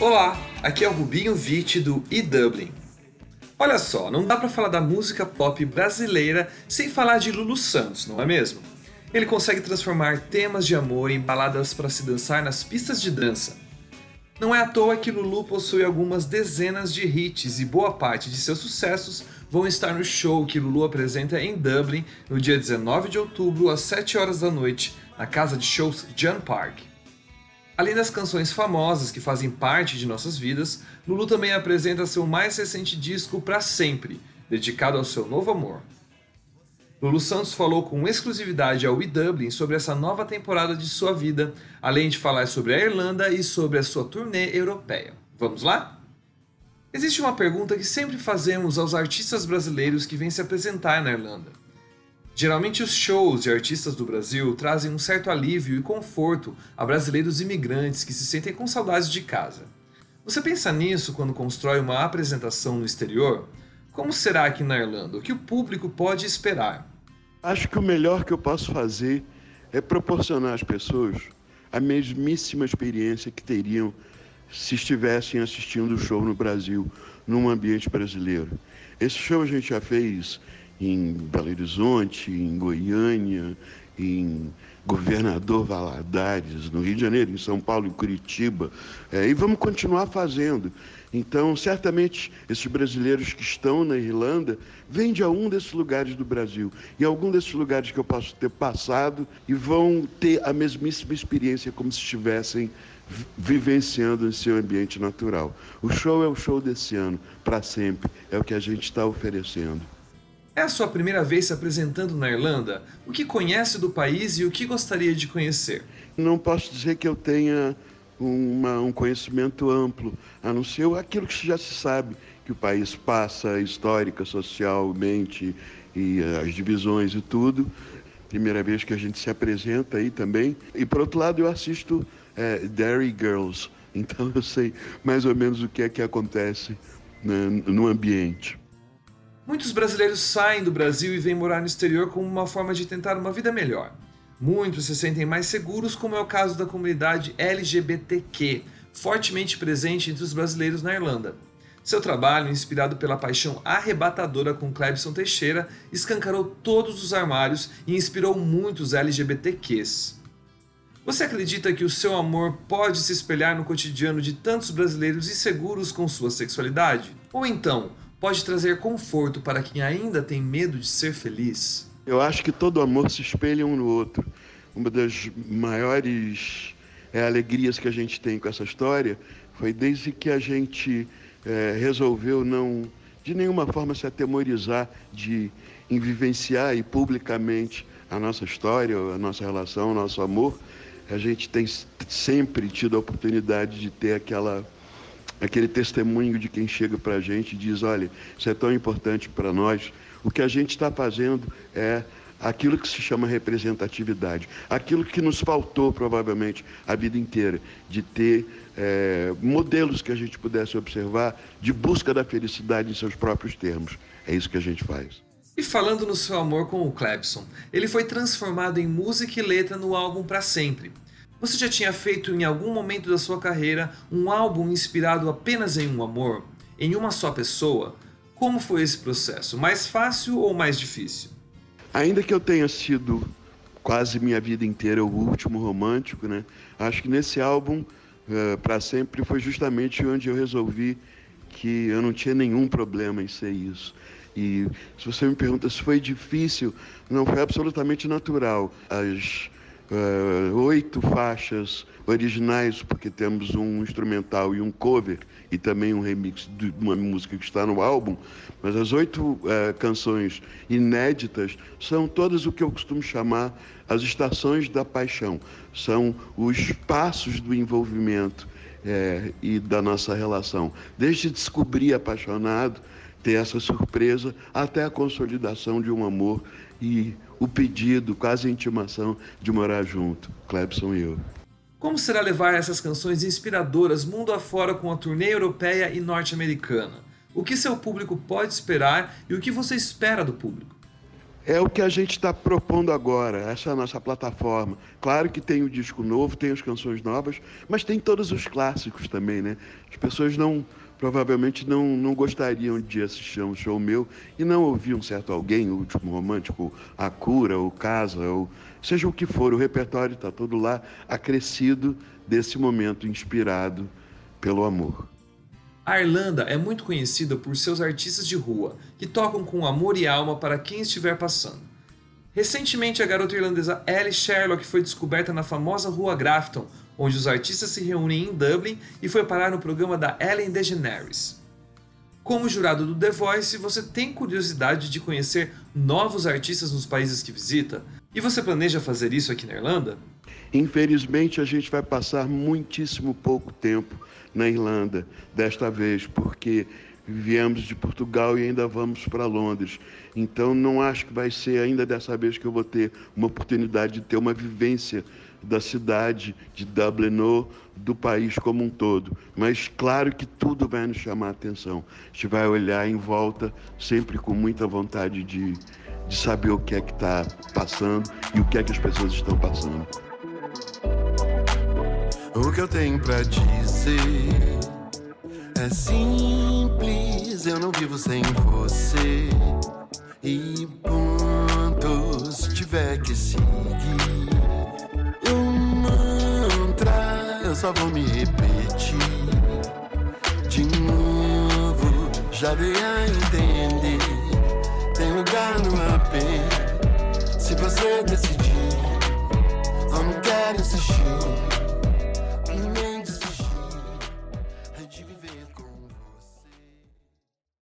Olá, aqui é o Rubinho Vitti do e-Dublin. Olha só, não dá para falar da música pop brasileira sem falar de Lulu Santos, não é mesmo? Ele consegue transformar temas de amor em baladas para se dançar nas pistas de dança. Não é à toa que Lulu possui algumas dezenas de hits e boa parte de seus sucessos vão estar no show que Lulu apresenta em Dublin no dia 19 de outubro às 7 horas da noite, na casa de shows John Park. Além das canções famosas que fazem parte de nossas vidas, Lulu também apresenta seu mais recente disco Pra Sempre, dedicado ao seu novo amor. Lulu Santos falou com exclusividade ao e-Dublin sobre essa nova temporada de sua vida, além de falar sobre a Irlanda e sobre a sua turnê europeia. Vamos lá? Existe uma pergunta que sempre fazemos aos artistas brasileiros que vêm se apresentar na Irlanda. Geralmente, os shows de artistas do Brasil trazem um certo alívio e conforto a brasileiros imigrantes que se sentem com saudades de casa. Você pensa nisso quando constrói uma apresentação no exterior? Como será aqui na Irlanda? O que o público pode esperar? Acho que o melhor que eu posso fazer é proporcionar às pessoas a mesmíssima experiência que teriam se estivessem assistindo o show no Brasil, num ambiente brasileiro. Esse show a gente já fez em Belo Horizonte, em Goiânia, em Governador Valadares, no Rio de Janeiro, em São Paulo, em Curitiba, é, e vamos continuar fazendo. Então, certamente, esses brasileiros que estão na Irlanda vêm de algum desses lugares do Brasil, e algum desses lugares que eu posso ter passado, e vão ter a mesmíssima experiência como se estivessem vivenciando em seu ambiente natural. O show é o show desse ano, para sempre, é o que a gente está oferecendo. É a sua primeira vez se apresentando na Irlanda? O que conhece do país e o que gostaria de conhecer? Não posso dizer que eu tenha uma, um conhecimento amplo, a não ser aquilo que já se sabe, que o país passa, histórica, socialmente, e as divisões e tudo. Primeira vez que a gente se apresenta aí também. E por outro lado, eu assisto é, Dairy Girls, então eu sei mais ou menos o que é que acontece né, no ambiente. Muitos brasileiros saem do Brasil e vêm morar no exterior como uma forma de tentar uma vida melhor. Muitos se sentem mais seguros, como é o caso da comunidade LGBTQ, fortemente presente entre os brasileiros na Irlanda. Seu trabalho, inspirado pela paixão arrebatadora com Clebson Teixeira, escancarou todos os armários e inspirou muitos LGBTQs. Você acredita que o seu amor pode se espelhar no cotidiano de tantos brasileiros inseguros com sua sexualidade? Ou então, pode trazer conforto para quem ainda tem medo de ser feliz? Eu acho que todo amor se espelha um no outro. Uma das maiores é, alegrias que a gente tem com essa história foi desde que a gente é, resolveu não, de nenhuma forma, se atemorizar de vivenciar e publicamente a nossa história, a nossa relação, o nosso amor. A gente tem sempre tido a oportunidade de ter aquela aquele testemunho de quem chega para a gente e diz: olha, isso é tão importante para nós. O que a gente está fazendo é aquilo que se chama representatividade, aquilo que nos faltou provavelmente a vida inteira, de ter é, modelos que a gente pudesse observar de busca da felicidade em seus próprios termos. É isso que a gente faz. E falando no seu amor com o Clebson, ele foi transformado em música e letra no álbum para sempre. Você já tinha feito em algum momento da sua carreira um álbum inspirado apenas em um amor? Em uma só pessoa? Como foi esse processo? Mais fácil ou mais difícil? Ainda que eu tenha sido quase minha vida inteira o último romântico, né? Acho que nesse álbum, uh, eh, para sempre, foi justamente onde eu resolvi que eu não tinha nenhum problema em ser isso. E se você me pergunta se foi difícil, não foi absolutamente natural. As uh, oito faixas originais, porque temos um instrumental e um cover, e também um remix de uma música que está no álbum, mas as oito uh, canções inéditas são todas o que eu costumo chamar as estações da paixão. São os passos do envolvimento é, e da nossa relação. Desde descobrir apaixonado, ter essa surpresa, até a consolidação de um amor e o pedido, quase a intimação de morar junto, Clebson e eu. Como será levar essas canções inspiradoras mundo afora com a turnê europeia e norte-americana? O que seu público pode esperar e o que você espera do público? É o que a gente está propondo agora, essa é a nossa plataforma. Claro que tem o disco novo, tem as canções novas, mas tem todos os clássicos também, né? As pessoas não provavelmente não, não gostariam de assistir um show meu e não ouvir um certo alguém, o último romântico, a cura, o casa, ou seja o que for, o repertório está todo lá, acrescido desse momento inspirado pelo amor. A Irlanda é muito conhecida por seus artistas de rua, que tocam com amor e alma para quem estiver passando. Recentemente, a garota irlandesa Ellie Sherlock foi descoberta na famosa rua Grafton, onde os artistas se reúnem em Dublin e foi parar no programa da Ellen DeGeneres. Como jurado do The Voice, você tem curiosidade de conhecer novos artistas nos países que visita? E você planeja fazer isso aqui na Irlanda? Infelizmente, a gente vai passar muitíssimo pouco tempo na Irlanda desta vez, porque viemos de Portugal e ainda vamos para Londres. Então, não acho que vai ser ainda dessa vez que eu vou ter uma oportunidade de ter uma vivência da cidade de Dublin ou do país como um todo. Mas claro que tudo vai nos chamar a atenção. A gente vai olhar em volta sempre com muita vontade de, de saber o que é que está passando e o que é que as pessoas estão passando. O que eu tenho para dizer é simples, eu não vivo sem você. E ponto, se tiver que seguir um mantra, eu só vou me repetir de novo. Já dei a entender, tem lugar no AP. Se você decidir, eu não quero insistir.